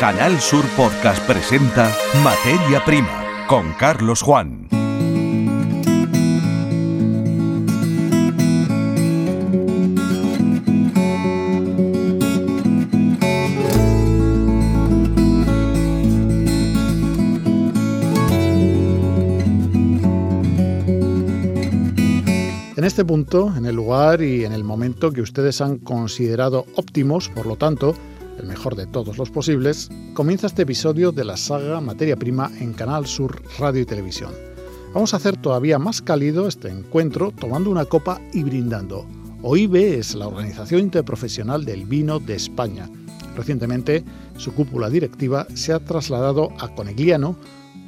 Canal Sur Podcast presenta Materia Prima con Carlos Juan. En este punto, en el lugar y en el momento que ustedes han considerado óptimos, por lo tanto, el mejor de todos los posibles, comienza este episodio de la saga Materia Prima en Canal Sur Radio y Televisión. Vamos a hacer todavía más cálido este encuentro tomando una copa y brindando. OIBE es la Organización Interprofesional del Vino de España. Recientemente, su cúpula directiva se ha trasladado a Conegliano,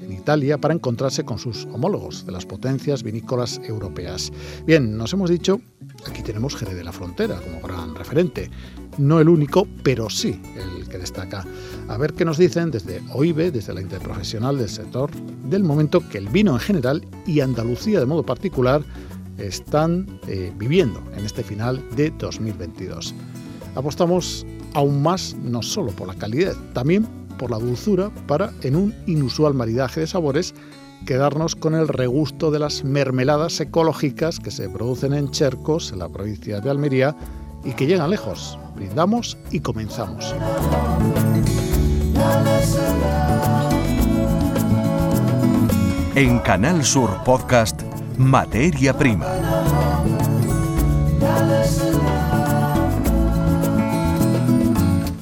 en Italia para encontrarse con sus homólogos de las potencias vinícolas europeas. Bien, nos hemos dicho, aquí tenemos Jerez de la Frontera como gran referente. No el único, pero sí el que destaca. A ver qué nos dicen desde OIBE, desde la interprofesional del sector, del momento que el vino en general y Andalucía de modo particular están eh, viviendo en este final de 2022. Apostamos aún más no solo por la calidad, también por la dulzura para, en un inusual maridaje de sabores, quedarnos con el regusto de las mermeladas ecológicas que se producen en Chercos, en la provincia de Almería, y que llegan lejos. Brindamos y comenzamos. En Canal Sur Podcast, Materia Prima.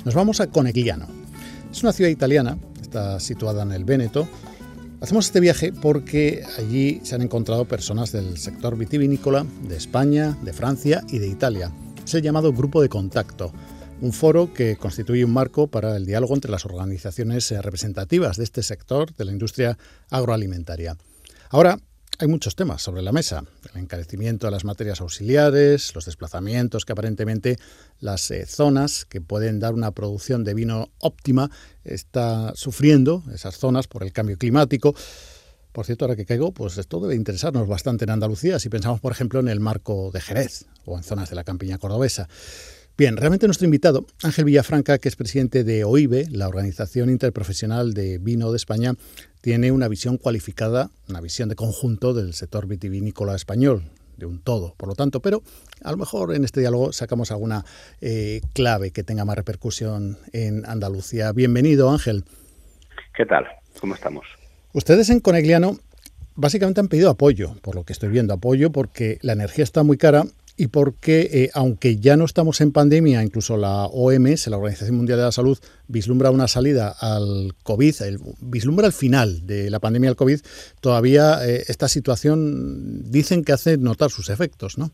Nos vamos a Conegliano. Es una ciudad italiana, está situada en el Véneto. Hacemos este viaje porque allí se han encontrado personas del sector vitivinícola de España, de Francia y de Italia. Es el llamado Grupo de Contacto, un foro que constituye un marco para el diálogo entre las organizaciones representativas de este sector de la industria agroalimentaria. Ahora, hay muchos temas sobre la mesa. El encarecimiento de las materias auxiliares, los desplazamientos que aparentemente las eh, zonas que pueden dar una producción de vino óptima está sufriendo, esas zonas, por el cambio climático. Por cierto, ahora que caigo, pues esto debe interesarnos bastante en Andalucía, si pensamos, por ejemplo, en el marco de Jerez o en zonas de la campiña cordobesa. Bien, realmente nuestro invitado, Ángel Villafranca, que es presidente de OIBE, la Organización Interprofesional de Vino de España, tiene una visión cualificada, una visión de conjunto del sector vitivinícola español, de un todo, por lo tanto, pero a lo mejor en este diálogo sacamos alguna eh, clave que tenga más repercusión en Andalucía. Bienvenido, Ángel. ¿Qué tal? ¿Cómo estamos? Ustedes en Conegliano básicamente han pedido apoyo, por lo que estoy viendo, apoyo porque la energía está muy cara y porque, eh, aunque ya no estamos en pandemia, incluso la OMS, la Organización Mundial de la Salud, vislumbra una salida al COVID, vislumbra el final de la pandemia del COVID, todavía eh, esta situación dicen que hace notar sus efectos, ¿no?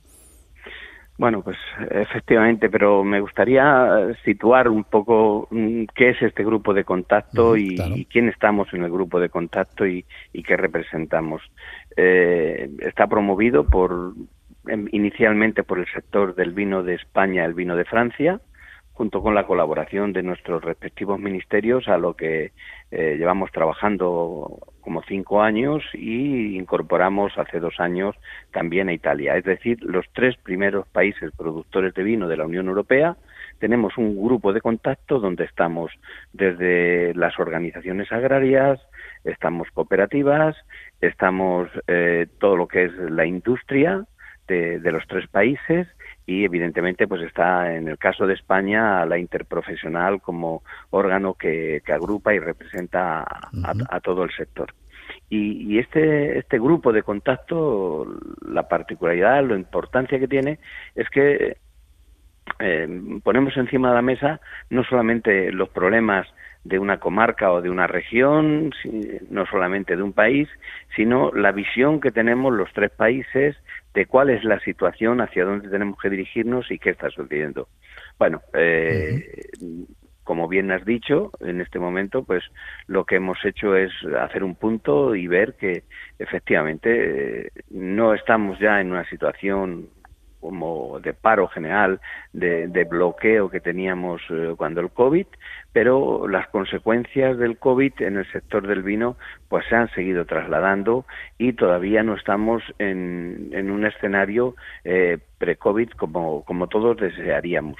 Bueno, pues efectivamente, pero me gustaría situar un poco mm, qué es este grupo de contacto y, quién estamos en el grupo de contacto y, qué representamos. Eh, está promovido por Em, inicialmente por el sector del vino de España, el vino de Francia, junto con la colaboración de nuestros respectivos ministerios, a lo que eh, llevamos trabajando como cinco años y incorporamos hace dos años también a Italia. Es decir, los tres primeros países productores de vino de la Unión Europea tenemos un grupo de contacto donde estamos desde las organizaciones agrarias, estamos cooperativas, estamos eh, todo lo que es la industria, de, los tres países y evidentemente pues está en el caso de España la interprofesional como órgano que, agrupa y representa a, todo el sector. Y, este, este grupo de contacto, la particularidad, la importancia que tiene es que eh, ponemos encima de la mesa no solamente los problemas de una comarca o de una región, no solamente de un país, sino la visión que tenemos los tres países de cuál es la situación, hacia dónde tenemos que dirigirnos y qué está sucediendo. Bueno, eh, como bien has dicho, en este momento, pues lo que hemos hecho es hacer un punto y ver que efectivamente eh, no estamos ya en una situación como de paro general, de, bloqueo que teníamos eh, cuando el COVID, pero las consecuencias del COVID en el sector del vino pues se han seguido trasladando y todavía no estamos en, un escenario eh, pre-COVID como, como todos desearíamos.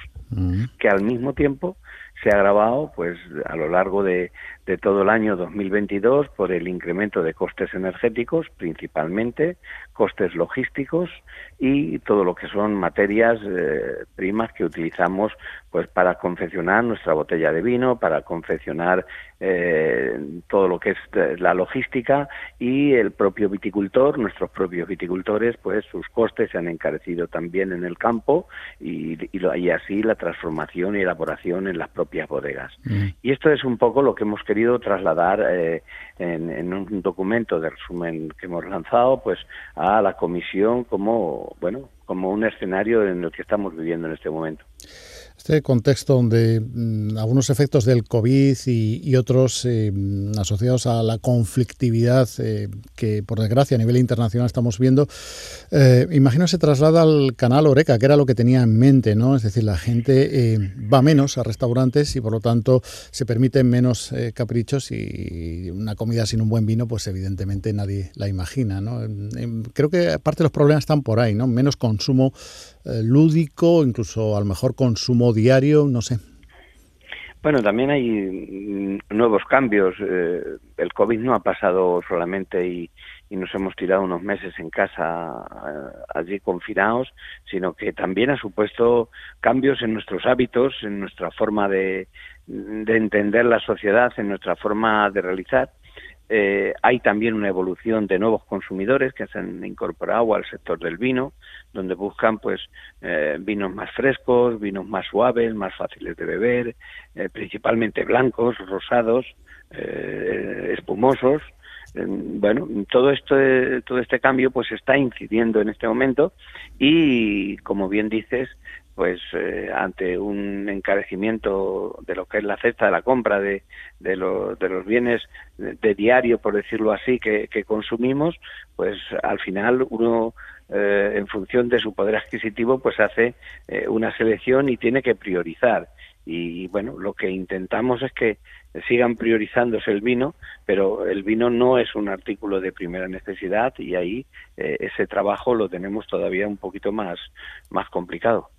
Que al mismo tiempo se ha agravado pues a lo largo de, de todo el año 2022 por el incremento de costes energéticos principalmente, costes logísticos y todo lo que son materias eh, primas que utilizamos pues para confeccionar nuestra botella de vino, para confeccionar eh, todo lo que es eh, la logística y el propio viticultor, nuestros propios viticultores, pues sus costes se han encarecido también en el campo y, y, así la transformación y elaboración en las propias bodegas. Mm. Y esto es un poco lo que hemos querido trasladar eh, en, en, un documento de resumen que hemos lanzado, pues a la comisión como bueno como un escenario en el que estamos viviendo en este momento. Este contexto donde mm, algunos efectos del COVID y, otros eh, asociados a la conflictividad eh, que, por desgracia, a nivel internacional estamos viendo, eh, imagino se traslada al canal Oreca, que era lo que tenía en mente, ¿no? Es decir, la gente va menos a restaurantes y, por lo tanto, se permiten menos caprichos y una comida sin un buen vino, pues evidentemente nadie la imagina, ¿no? Creo que parte de los problemas están por ahí, ¿no? Menos consumo eh, lúdico, incluso a lo mejor consumo diario, no sé. Bueno, también hay mm, nuevos cambios. Eh, el COVID no ha pasado solamente y, nos hemos tirado unos meses en casa eh, allí confinados, sino que también ha supuesto cambios en nuestros hábitos, en nuestra forma de, de entender la sociedad, en nuestra forma de realizar. Eh, hay también una evolución de nuevos consumidores que se han incorporado al sector del vino, donde buscan pues eh, vinos más frescos, vinos más suaves, más fáciles de beber, eh, principalmente blancos, rosados, espumosos. bueno, todo esto, todo este cambio pues está incidiendo en este momento y, como bien dices, pues eh, ante un encarecimiento de lo que es la cesta de la compra de, de, de los bienes de, diario, por decirlo así, que, consumimos, pues al final uno, eh, en función de su poder adquisitivo, pues hace eh, una selección y tiene que priorizar. Y bueno, lo que intentamos es que sigan priorizándose el vino, pero el vino no es un artículo de primera necesidad y ahí ese trabajo lo tenemos todavía un poquito más, más complicado.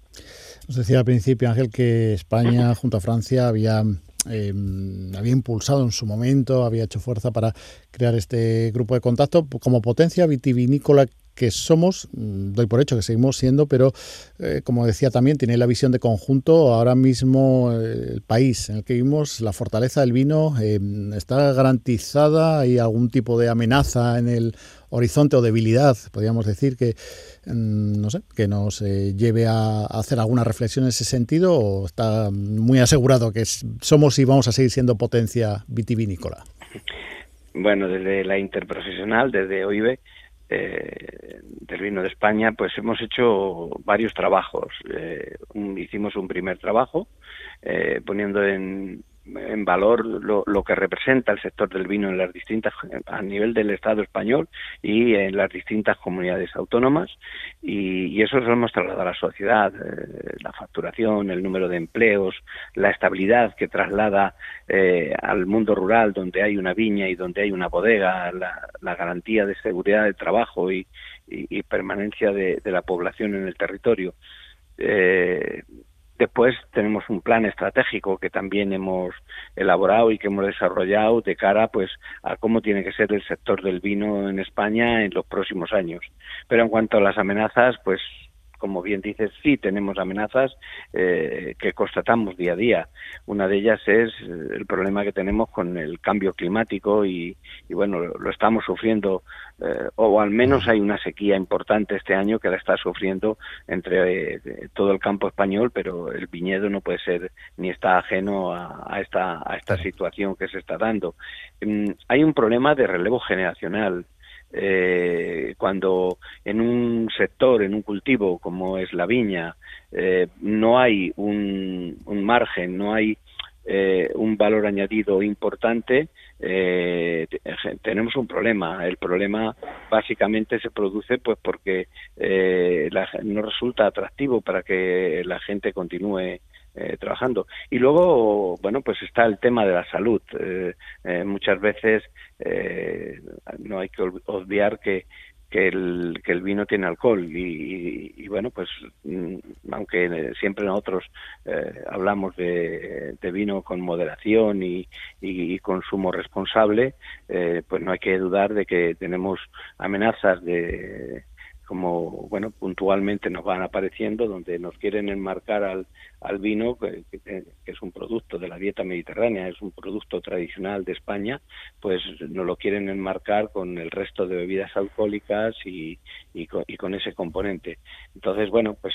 Nos decía al principio, Ángel, que España junto a Francia había em, había impulsado en su momento, había hecho fuerza para crear este grupo de contacto como potencia vitivinícola que somos, mm, doy por hecho que seguimos siendo, pero eh, como decía también, tiene la visión de conjunto. Ahora mismo eh, el país en el que vivimos, la fortaleza del vino em, está garantizada. ¿Hay algún tipo de amenaza en el horizonte o debilidad, podríamos decir, que, mm, no sé, que nos eh, lleve a hacer alguna reflexión en ese sentido o está muy asegurado que somos y vamos a seguir siendo potencia vitivinícola? Bueno, desde la interprofesional, desde OIBE, eh, del vino de España, pues hemos hecho varios trabajos. Eh, hicimos un primer trabajo eh, poniendo en, en valor lo, que representa el sector del vino en las distintas a nivel del Estado español y en las distintas comunidades autónomas y, y eso lo hemos trasladado a la sociedad eh, la facturación el número de empleos la estabilidad que traslada eh, al mundo rural donde hay una viña y donde hay una bodega la, garantía de seguridad de trabajo y, permanencia de, de, la población en el territorio. Eh, Después tenemos un plan estratégico que también hemos elaborado y que hemos desarrollado de cara pues a cómo tiene que ser el sector del vino en España en los próximos años. Pero en cuanto a las amenazas, pues como bien dices, sí tenemos amenazas eh, que constatamos día a día. Una de ellas es eh, el problema que tenemos con el cambio climático y, bueno, lo, estamos sufriendo, eh, o al menos hay una sequía importante este año que la está sufriendo entre todo el campo español, pero el viñedo no puede ser ni está ajeno a, esta, a esta situación que se está dando. Mm, hay un problema de relevo generacional eh, cuando en un sector, en un cultivo como es la viña, eh, no hay un, margen, no hay eh, un valor añadido importante, eh, tenemos un problema. El problema básicamente se produce pues porque no resulta atractivo para que la gente continúe eh, trabajando. Y luego, bueno, pues está el tema de la salud. Eh, eh, muchas veces no hay que obviar que que el, vino tiene alcohol y, bueno pues mm, aunque siempre nosotros eh, hablamos de, vino con moderación y, y consumo responsable eh, pues no hay que dudar de que tenemos amenazas de como bueno puntualmente nos van apareciendo donde nos quieren enmarcar al, al vino que, es un producto de la dieta mediterránea es un producto tradicional de España pues nos lo quieren enmarcar con el resto de bebidas alcohólicas y, y, con, ese componente entonces bueno pues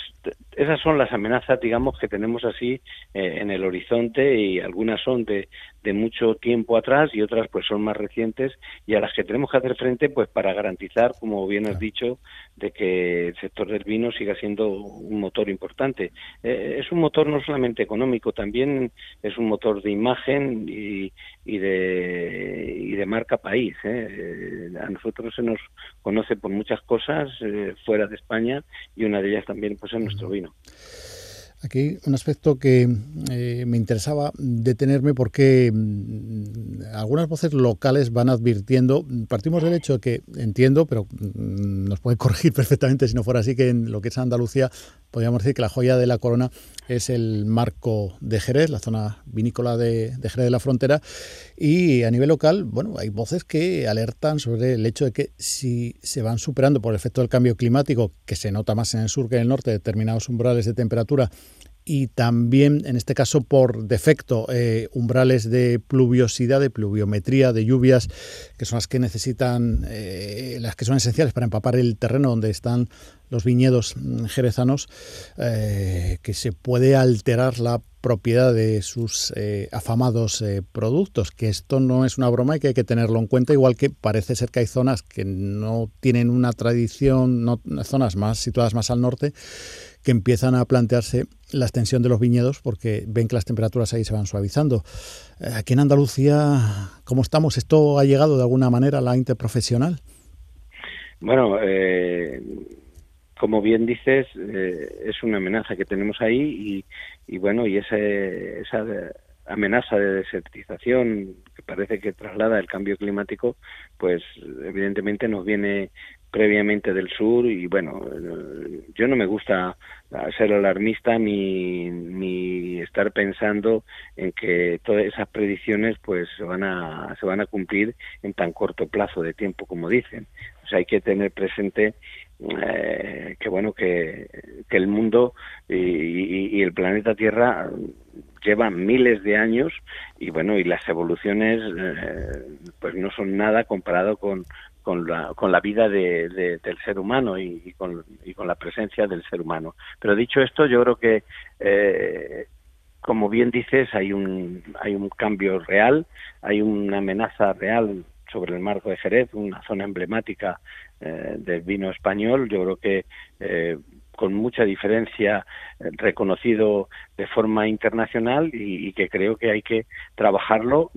esas son las amenazas digamos que tenemos así eh, en el horizonte y algunas son de, de mucho tiempo atrás y otras pues son más recientes y a las que tenemos que hacer frente pues para garantizar como bien has dicho de que el sector del vino siga siendo un motor importante. Eh, es un motor no solamente económico, también es un motor de imagen y, de, y de marca país. ¿eh? A nosotros se nos conoce por muchas cosas eh, fuera de España y una de ellas también pues es nuestro vino. Aquí un aspecto que eh, me interesaba detenerme porque mm, algunas voces locales van advirtiendo, partimos del hecho que entiendo, pero mm, nos puede corregir perfectamente si no fuera así, que en lo que es Andalucía podríamos decir que la joya de la corona es el marco de Jerez, la zona vinícola de, Jerez de la Frontera. Y a nivel local, bueno, hay voces que alertan sobre el hecho de que si se van superando por efecto del cambio climático, que se nota más en el sur que en el norte, determinados umbrales de temperatura, y también, en este caso, por defecto, eh, umbrales de pluviosidad, de pluviometría, de lluvias, que son las que necesitan, eh, las que son esenciales para empapar el terreno donde están los viñedos mm, jerezanos, eh, que se puede alterar la propiedad de sus afamados productos, que esto no es una broma y que hay que tenerlo en cuenta, igual que parece ser que hay zonas que no tienen una tradición, no, zonas más situadas más al norte, que empiezan a plantearse la extensión de los viñedos porque ven que las temperaturas ahí se van suavizando. Eh, aquí en Andalucía, ¿cómo estamos? ¿Esto ha llegado de alguna manera a la interprofesional? Bueno, eh, como bien dices, eh, es una amenaza que tenemos ahí y, bueno, y ese, esa amenaza de desertización que parece que traslada el cambio climático, pues evidentemente nos viene previamente del sur y bueno, yo no me gusta ser alarmista ni, ni estar pensando en que todas esas predicciones pues se van a se van a cumplir en tan corto plazo de tiempo como dicen. O sea, hay que tener presente eh, que bueno que, que el mundo y, el planeta Tierra llevan miles de años y bueno y las evoluciones eh, pues no son nada comparado con con la, con la vida de, del ser humano y, con, y con la presencia del ser humano. Pero dicho esto, yo creo que, eh, como bien dices, hay un, hay un cambio real, hay una amenaza real sobre el marco de Jerez, una zona emblemática eh, del vino español. Yo creo que eh, con mucha diferencia reconocido de forma internacional y, que creo que hay que trabajarlo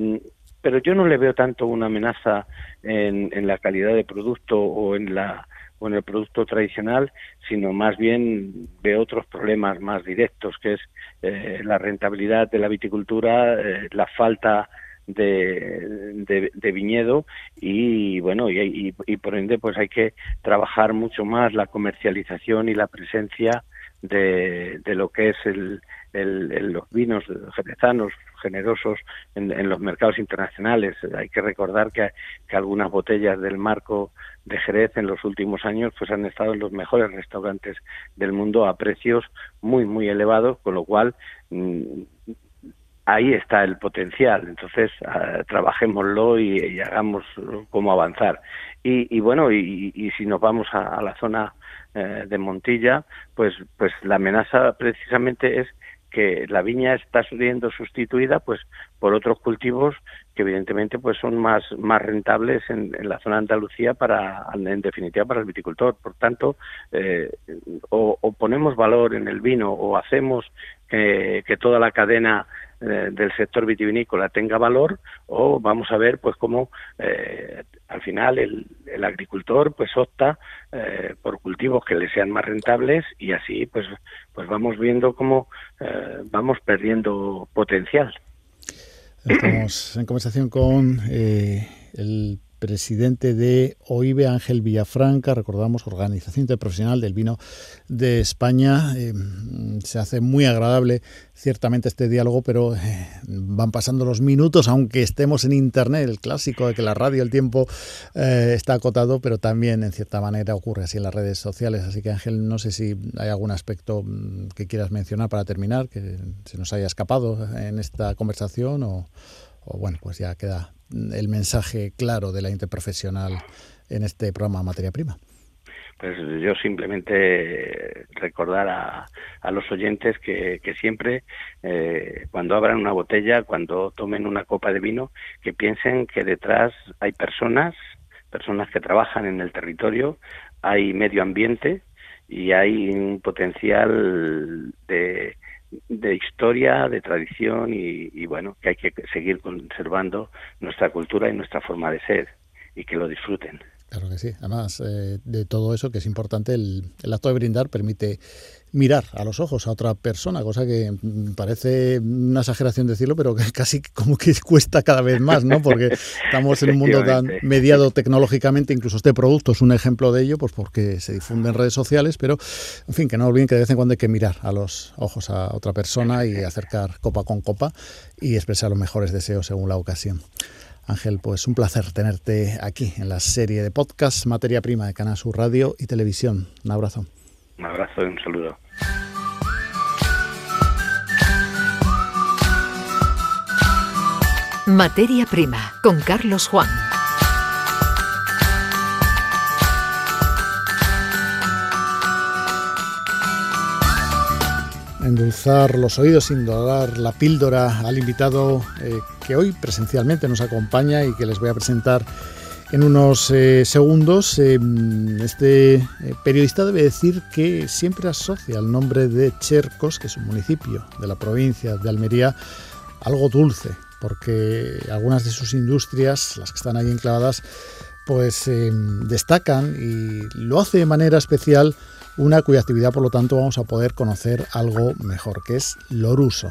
pero yo no le veo tanto una amenaza en, la calidad de producto o en la o en el producto tradicional, sino más bien veo otros problemas más directos, que es eh, la rentabilidad de la viticultura, eh, la falta de, de, viñedo y bueno y, y, por ende pues hay que trabajar mucho más la comercialización y la presencia de, de lo que es el, el, los vinos jerezanos generosos en, los mercados internacionales. Hay que recordar que, algunas botellas del marco de Jerez en los últimos años pues han estado en los mejores restaurantes del mundo a precios muy muy elevados, con lo cual mm, ahí está el potencial. Entonces, uh, trabajémoslo y, hagamos cómo avanzar. Y, bueno, y, si nos vamos a, la zona eh, de Montilla, pues, pues la amenaza precisamente es que la viña está siendo sustituida pues por otros cultivos que evidentemente pues son más más rentables en, la zona de Andalucía para en definitiva para el viticultor por tanto eh, o, ponemos valor en el vino o hacemos que toda la cadena eh, del sector vitivinícola tenga valor o vamos a ver pues cómo eh, al final el, el, agricultor pues opta eh, por cultivos que le sean más rentables y así pues pues vamos viendo cómo vamos perdiendo potencial. Estamos en conversación con el presidente de OIBE, Ángel Villafranca, recordamos, Organización Interprofesional del Vino de España. Eh, se hace muy agradable ciertamente este diálogo, pero eh, van pasando los minutos, aunque estemos en Internet, el clásico de que la radio, el tiempo eh, está acotado, pero también en cierta manera ocurre así en las redes sociales. Así que Ángel, no sé si hay algún aspecto mm, que quieras mencionar para terminar, que se nos haya escapado en esta conversación o bueno, pues ya queda el mensaje claro de la interprofesional en este programa Materia Prima? Pues yo simplemente recordar a, a los oyentes que, que siempre, eh, cuando abran una botella, cuando tomen una copa de vino, que piensen que detrás hay personas, personas que trabajan en el territorio, hay medio ambiente y hay un potencial de, de historia, de tradición y, bueno, que hay que seguir conservando nuestra cultura y nuestra forma de ser y que lo disfruten. Claro que sí. Además eh, de todo eso, que es importante, el, el, acto de brindar permite mirar a los ojos a otra persona, cosa que parece una exageración decirlo, pero que casi como que cuesta cada vez más, ¿no? Porque estamos en un mundo tan mediado tecnológicamente, incluso este producto es un ejemplo de ello, pues porque se difunde en redes sociales, pero en fin, que no olviden que de vez en cuando hay que mirar a los ojos a otra persona y acercar copa con copa y expresar los mejores deseos según la ocasión. Ángel, pues un placer tenerte aquí en la serie de podcast Materia Prima de Canal Sur Radio y Televisión. Un abrazo. Un abrazo y un saludo. Materia Prima con Carlos Juan. Endulzar los oídos sin dorar la píldora al invitado eh, que hoy presencialmente nos acompaña y que les voy a presentar en unos eh, segundos. Eh, este periodista debe decir que siempre asocia el nombre de Chercos, que es un municipio de la provincia de Almería, algo dulce, porque algunas de sus industrias, las que están ahí enclavadas, pues destacan y lo hace de manera especial una cuya actividad por lo tanto vamos a poder conocer algo mejor, que es Loruso,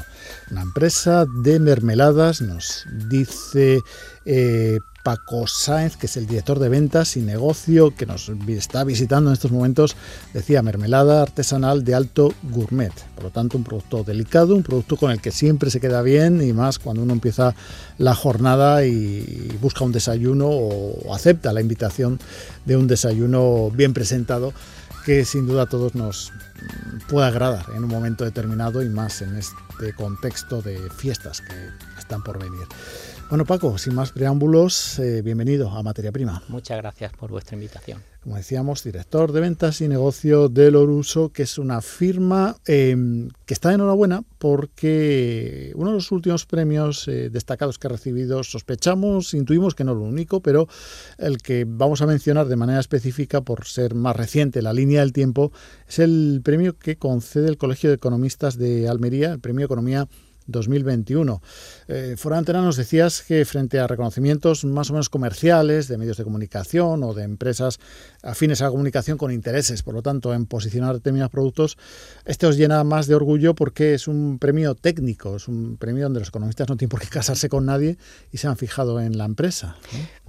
una empresa de mermeladas, nos dice eh, Paco Sáenz, que es el director de ventas y negocio que nos está visitando en estos momentos, decía mermelada artesanal de alto gourmet. Por lo tanto, un producto delicado, un producto con el que siempre se queda bien y más cuando uno empieza la jornada y busca un desayuno o acepta la invitación de un desayuno bien presentado que sin duda a todos nos puede agradar en un momento determinado y más en este contexto de fiestas que están por venir. Bueno, Paco, sin más preámbulos, eh, bienvenido a Materia Prima. Muchas gracias por vuestra invitación. Como decíamos, director de ventas y negocio de Loruso, que es una firma em, que está enhorabuena porque uno de los últimos premios eh, destacados que ha recibido, sospechamos, intuimos que no lo único, pero el que vamos a mencionar de manera específica por ser más reciente, la línea del tiempo, es el premio que concede el Colegio de Economistas de Almería, el Premio Economía 2021. Eh, Antena nos decías que frente a reconocimientos más o menos comerciales de medios de comunicación o de empresas afines a la comunicación con intereses, por lo tanto, en posicionar determinados productos, este os llena más de orgullo porque es un premio técnico, es un premio donde los economistas no tienen por qué casarse con nadie y se han fijado en la empresa.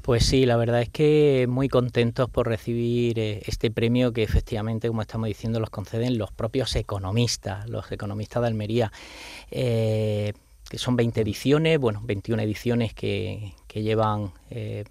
Pues sí, la verdad es que muy contentos por recibir eh, este premio que efectivamente, como estamos diciendo, los conceden los propios economistas, los economistas de Almería, eh, que son 20 ediciones, bueno, 21 ediciones que, llevan eh,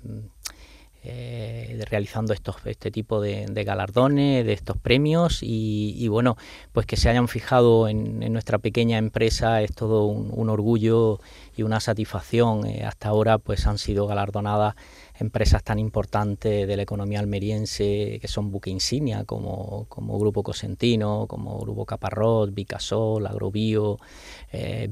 realizando estos, este tipo de, galardones, de estos premios y, bueno, pues que se hayan fijado en, nuestra pequeña empresa es todo un orgullo y una satisfacción. hasta ahora pues han sido galardonadas empresas tan importantes de la economía almeriense que son buque insignia como, como Grupo Cosentino, como Grupo Caparrós, Vicasol, Agrobio, eh,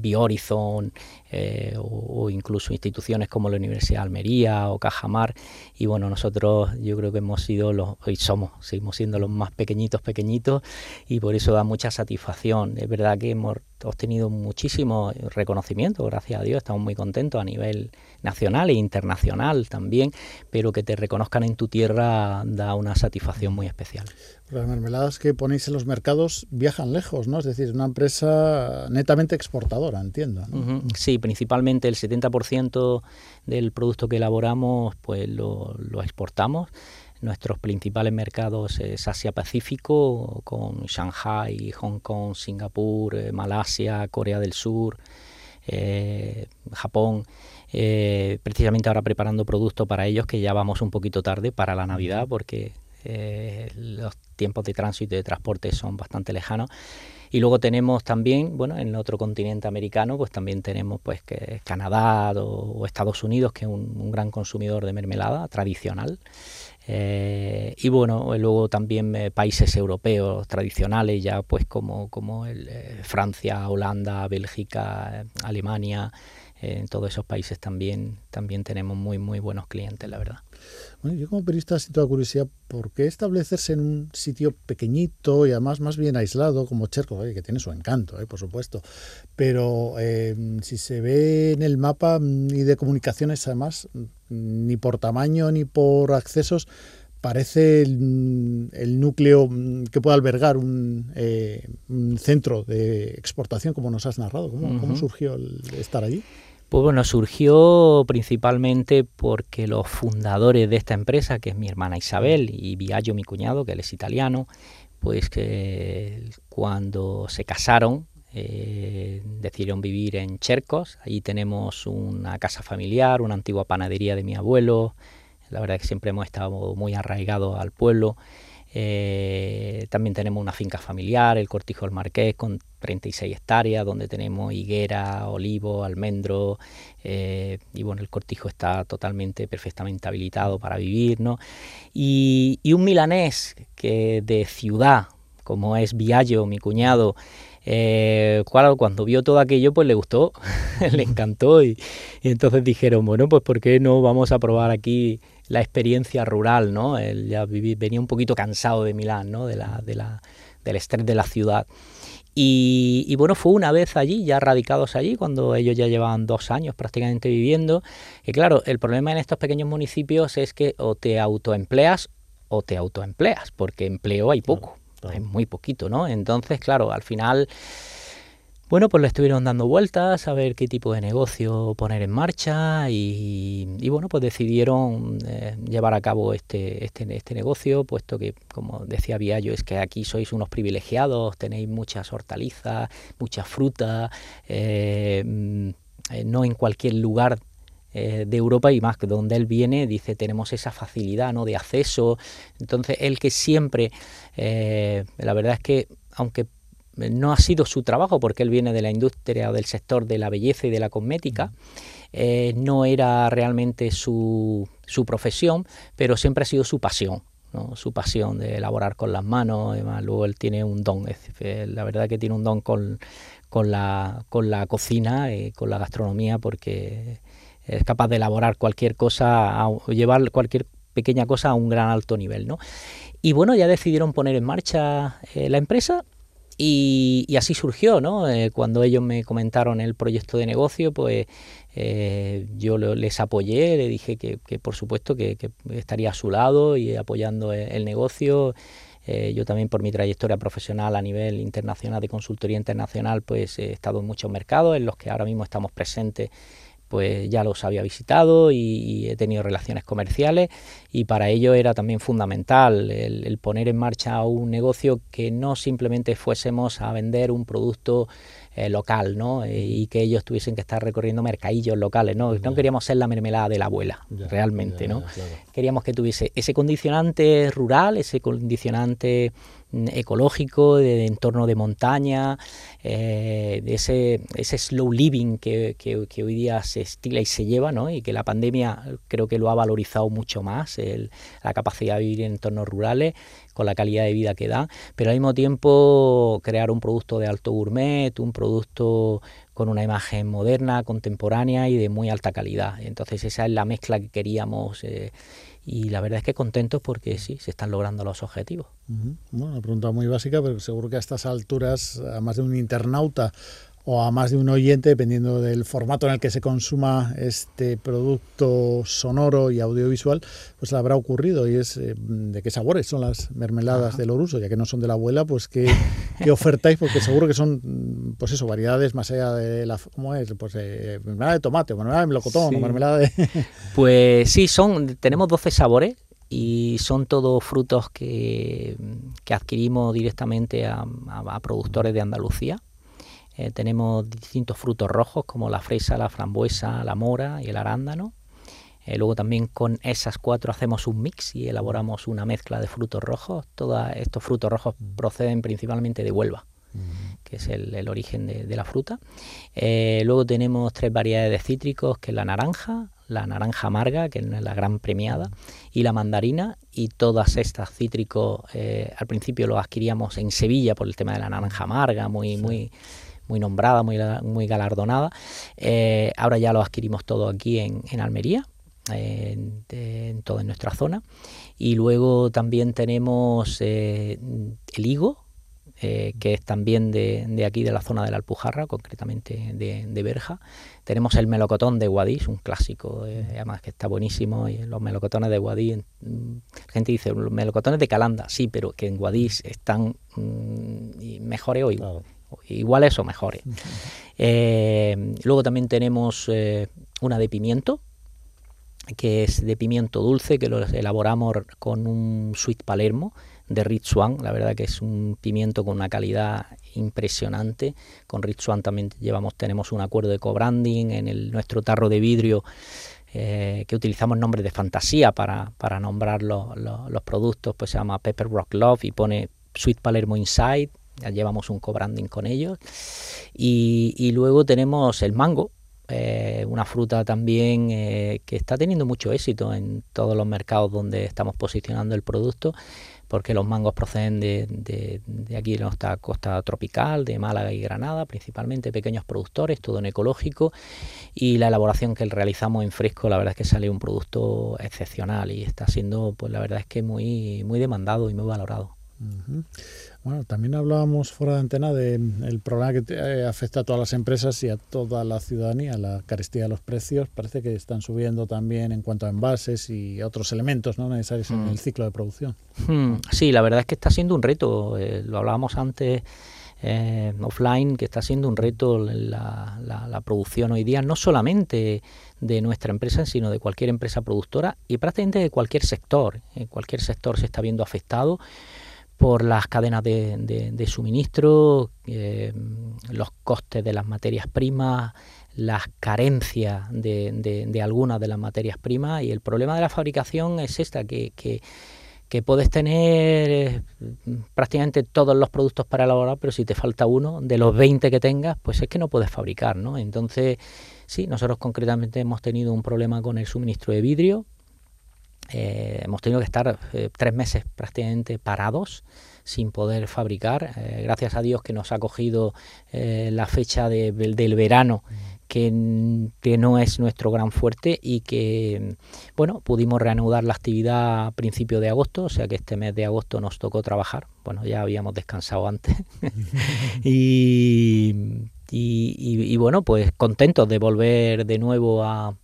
eh, o, incluso instituciones como la Universidad de Almería o Cajamar. Y bueno nosotros yo creo que hemos sido los hoy somos seguimos siendo los más pequeñitos pequeñitos y por eso da mucha satisfacción. Es verdad que hemos obtenido muchísimo reconocimiento, gracias a Dios, estamos muy contentos a nivel nacional e internacional también, pero que te reconozcan en tu tierra da una satisfacción muy especial. Las mermeladas que ponéis en los mercados viajan lejos, ¿no? Es decir, una empresa netamente exportadora, entiendo. Sí, principalmente el 70% del producto que elaboramos pues lo, lo exportamos. Nuestros principales mercados es Asia-Pacífico, con Shanghai, Hong Kong, Singapur, eh, Malasia, Corea del Sur, eh, Japón. Eh, precisamente ahora preparando productos para ellos que ya vamos un poquito tarde para la Navidad porque los tiempos de tránsito y de transporte son bastante lejanos. Y luego tenemos también, bueno, en otro continente americano, pues también tenemos pues que Canadá o, Estados Unidos, que es un gran consumidor de mermelada tradicional. Eh, y bueno, luego también eh, países europeos tradicionales, ya pues como, como el, eh, Francia, Holanda, Bélgica, Alemania, en todos esos países también, también tenemos muy, muy buenos clientes, la verdad. Bueno, yo como periodista siento la curiosidad, ¿por qué establecerse en un sitio pequeñito y además más bien aislado como Cherco, que tiene su encanto, por supuesto, pero si se ve en el mapa mm, y de comunicaciones además, mm, ni por tamaño ni por accesos, parece el, núcleo que puede albergar eh, un, centro de exportación, como nos has narrado. ¿Cómo, surgió el estar allí? Pues bueno, surgió principalmente porque los fundadores de esta empresa, que es mi hermana Isabel y Viaggio, mi cuñado, que él es italiano, pues que cuando se casaron eh, decidieron vivir en Chercos. Allí tenemos una casa familiar, una antigua panadería de mi abuelo, la verdad es que siempre hemos estado muy arraigados al pueblo. Eh, también tenemos una finca familiar, el Cortijo del Marqués, con 36 hectáreas, donde tenemos higuera, olivo, almendro, eh, y bueno, el cortijo está totalmente, perfectamente habilitado para vivir, ¿no? Y, un milanés que de ciudad, como es Viallo, mi cuñado, eh, cuando vio todo aquello, pues le gustó, le encantó y, y, entonces dijeron, bueno, pues ¿por qué no vamos a probar aquí la experiencia rural, ¿no? Él ya venía un poquito cansado de Milán, ¿no? De la, de la, del estrés de la ciudad. Y, bueno, fue una vez allí, ya radicados allí, cuando ellos ya llevaban dos años prácticamente viviendo. Y claro, el problema en estos pequeños municipios es que o te autoempleas o te autoempleas, porque empleo hay poco, hay muy poquito, ¿no? Entonces, claro, al final bueno, pues le estuvieron dando vueltas a ver qué tipo de negocio poner en marcha y, bueno, pues decidieron eh, llevar a cabo este, este, este, negocio, puesto que, como decía Viallo, es que aquí sois unos privilegiados, tenéis muchas hortalizas, mucha fruta, eh, mm, eh, no en cualquier lugar de Europa y más que donde él viene, dice, tenemos esa facilidad ¿no? de acceso. Entonces, él que siempre, la verdad es que, aunque no ha sido su trabajo porque él viene de la industria o del sector de la belleza y de la cosmética, eh, no era realmente su, su, profesión, pero siempre ha sido su pasión. su pasión de elaborar con las manos, además luego él tiene un don, la verdad que tiene un don con, con, la, con la cocina y con la gastronomía porque es capaz de elaborar cualquier cosa, llevar cualquier pequeña cosa a un gran alto nivel. ¿no? Y bueno, ya decidieron poner en marcha eh, la empresa y, así surgió, ¿no? Eh, cuando ellos me comentaron el proyecto de negocio, pues eh, yo les apoyé, le dije que, por supuesto que, estaría a su lado y apoyando el, negocio. Eh, yo también por mi trayectoria profesional a nivel internacional de consultoría internacional, pues he estado en muchos mercados en los que ahora mismo estamos presentes pues ya los había visitado y, he tenido relaciones comerciales y para ello era también fundamental el, poner en marcha un negocio que no simplemente fuésemos a vender un producto eh, local, ¿no? Eh, y que ellos tuviesen que estar recorriendo mercadillos locales, ¿no? No queríamos ser la mermelada de la abuela, realmente, ¿no? Queríamos que tuviese ese condicionante rural, ese condicionante ecológico, de, entorno de montaña, eh, de ese, ese slow living que, que, hoy día se estila y se lleva, ¿no? y que la pandemia creo que lo ha valorizado mucho más, la capacidad de vivir en entornos rurales con la calidad de vida que da, pero al mismo tiempo crear un producto de alto gourmet, un producto con una imagen moderna, contemporánea y de muy alta calidad. Entonces esa es la mezcla que queríamos eh, y la verdad es que contentos porque sí, se están logrando los objetivos. Bueno, una pregunta muy básica, pero seguro que a estas alturas, a más de un internauta o a más de un oyente, dependiendo del formato en el que se consuma este producto sonoro y audiovisual, pues le habrá ocurrido. Y es eh, de qué sabores son las mermeladas del Oruso, ya que no son de la abuela, pues qué, ofertáis, porque seguro que son, pues eso, variedades más allá de la, ¿cómo es? Pues eh, mermelada de tomate, mermelada de melocotón, mermelada de... pues sí, son, tenemos 12 sabores, y son todos frutos que, que adquirimos directamente a, productores de Andalucía. Eh, tenemos distintos frutos rojos como la fresa, la frambuesa, la mora y el arándano. Eh, luego también con esas cuatro hacemos un mix y elaboramos una mezcla de frutos rojos. Todos estos frutos rojos proceden principalmente de Huelva, que es el, origen de, la fruta. Eh, luego tenemos tres variedades de cítricos, que es la naranja, la naranja amarga, que es la gran premiada, y la mandarina, y todas estas cítricos al principio los adquiríamos en Sevilla por el tema de la naranja amarga, muy, muy muy nombrada, muy, galardonada. Eh, ahora ya lo adquirimos todo aquí en, Almería. En, toda nuestra zona y luego también tenemos eh, el higo eh, que es también de, aquí de la zona de la Alpujarra concretamente de, de Berja tenemos el melocotón de Guadix un clásico además que está buenísimo y los melocotones de Guadix la gente dice los melocotones de Calanda sí pero que en Guadix están mm, mejores hoy iguales o mejores. Eh, luego también tenemos eh, una de pimiento, que es de pimiento dulce, que lo elaboramos con un sweet palermo de Ritzuan. La verdad que es un pimiento con una calidad impresionante. Con Ritzuan también llevamos, tenemos un acuerdo de co-branding en el, nuestro tarro de vidrio. Eh, que utilizamos nombres de fantasía para, para nombrar los, los productos, pues se llama Pepper Rock Love y pone Sweet Palermo Inside, ya llevamos un co-branding con ellos. Y, luego tenemos el mango, eh, una fruta también eh, que está teniendo mucho éxito en todos los mercados donde estamos posicionando el producto, porque los mangos proceden de, aquí de nuestra costa tropical, de Málaga y Granada, principalmente pequeños productores, todo en ecológico, y la elaboración que realizamos en fresco, la verdad es que sale un producto excepcional y está siendo, pues la verdad es que muy, muy demandado y muy valorado. Bueno, también hablábamos fuera de antena del problema que eh, afecta a todas las empresas y a toda la ciudadanía, la carestía de los precios. Parece que están subiendo también en cuanto a envases y otros elementos ¿no? necesarios en mm. el ciclo de producción. Hmm, sí, la verdad es que está siendo un reto. Eh, lo hablábamos antes eh, offline, que está siendo un reto la, la, producción hoy día, no solamente de nuestra empresa, sino de cualquier empresa productora y prácticamente de cualquier sector. En cualquier sector se está viendo afectado por las cadenas de, suministro, eh, los costes de las materias primas, las carencias de, algunas de las materias primas y el problema de la fabricación es esta, que, que, puedes tener eh, prácticamente todos los productos para elaborar, pero si te falta uno, de los 20 que tengas, pues es que no puedes fabricar, ¿no? Entonces, sí, nosotros concretamente hemos tenido un problema con el suministro de vidrio, eh, hemos tenido que estar eh, tres meses prácticamente parados sin poder fabricar. Eh, gracias a Dios que nos ha cogido la fecha del verano, que, no es nuestro gran fuerte y que, bueno, pudimos reanudar la actividad a principios de agosto, o sea que este mes de agosto nos tocó trabajar. Bueno, ya habíamos descansado antes. y, y bueno, pues contentos de volver de nuevo a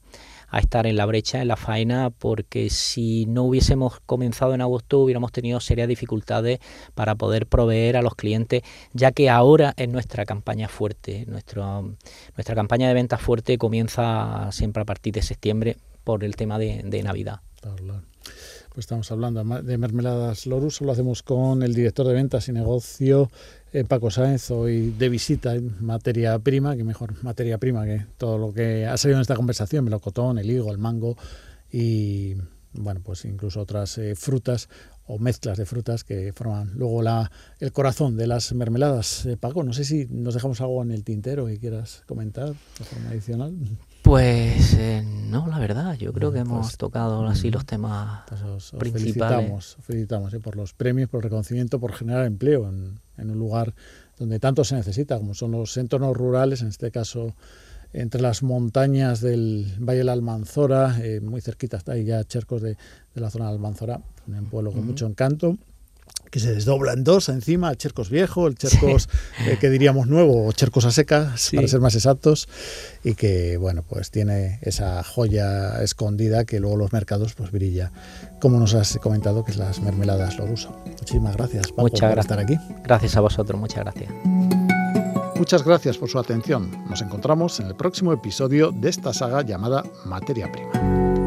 a estar en la brecha, en la faena, porque si no hubiésemos comenzado en agosto hubiéramos tenido serias dificultades para poder proveer a los clientes, ya que ahora es nuestra campaña fuerte, nuestra campaña de ventas fuerte comienza siempre a partir de septiembre por el tema de, Navidad. Pues estamos hablando de mermeladas Lorus, lo hacemos con el director de ventas y negocio eh, Paco Sáenz, hoy de visita en materia prima, que mejor materia prima que todo lo que ha salido en esta conversación, melocotón, el higo, el mango y bueno, pues incluso otras eh, frutas o mezclas de frutas que forman luego la, el corazón de las mermeladas. Eh, Paco, no sé si nos dejamos algo en el tintero y quieras comentar de adicional. Pues eh, no, la verdad, yo creo que hemos pues, tocado así los temas pues principales. Felicitamos, felicitamos por los premios, por el reconocimiento, por generar empleo en, en un lugar donde tanto se necesita, como son los entornos rurales, en este caso entre las montañas del Valle de la Almanzora, eh, muy cerquita está ahí ya Chercos de, de, la zona de Almanzora, un pueblo con mucho encanto que se desdobla en dos encima, el Chercos viejo, el Chercos eh, que diríamos nuevo, o Chercos a secas, para ser más exactos, y que bueno, pues tiene esa joya escondida que luego los mercados pues brilla, como nos has comentado que es las mermeladas uso. Muchísimas gracias, Paco, muchas por estar aquí. Gracias a vosotros, muchas gracias. Muchas gracias por su atención. Nos encontramos en el próximo episodio de esta saga llamada Materia Prima.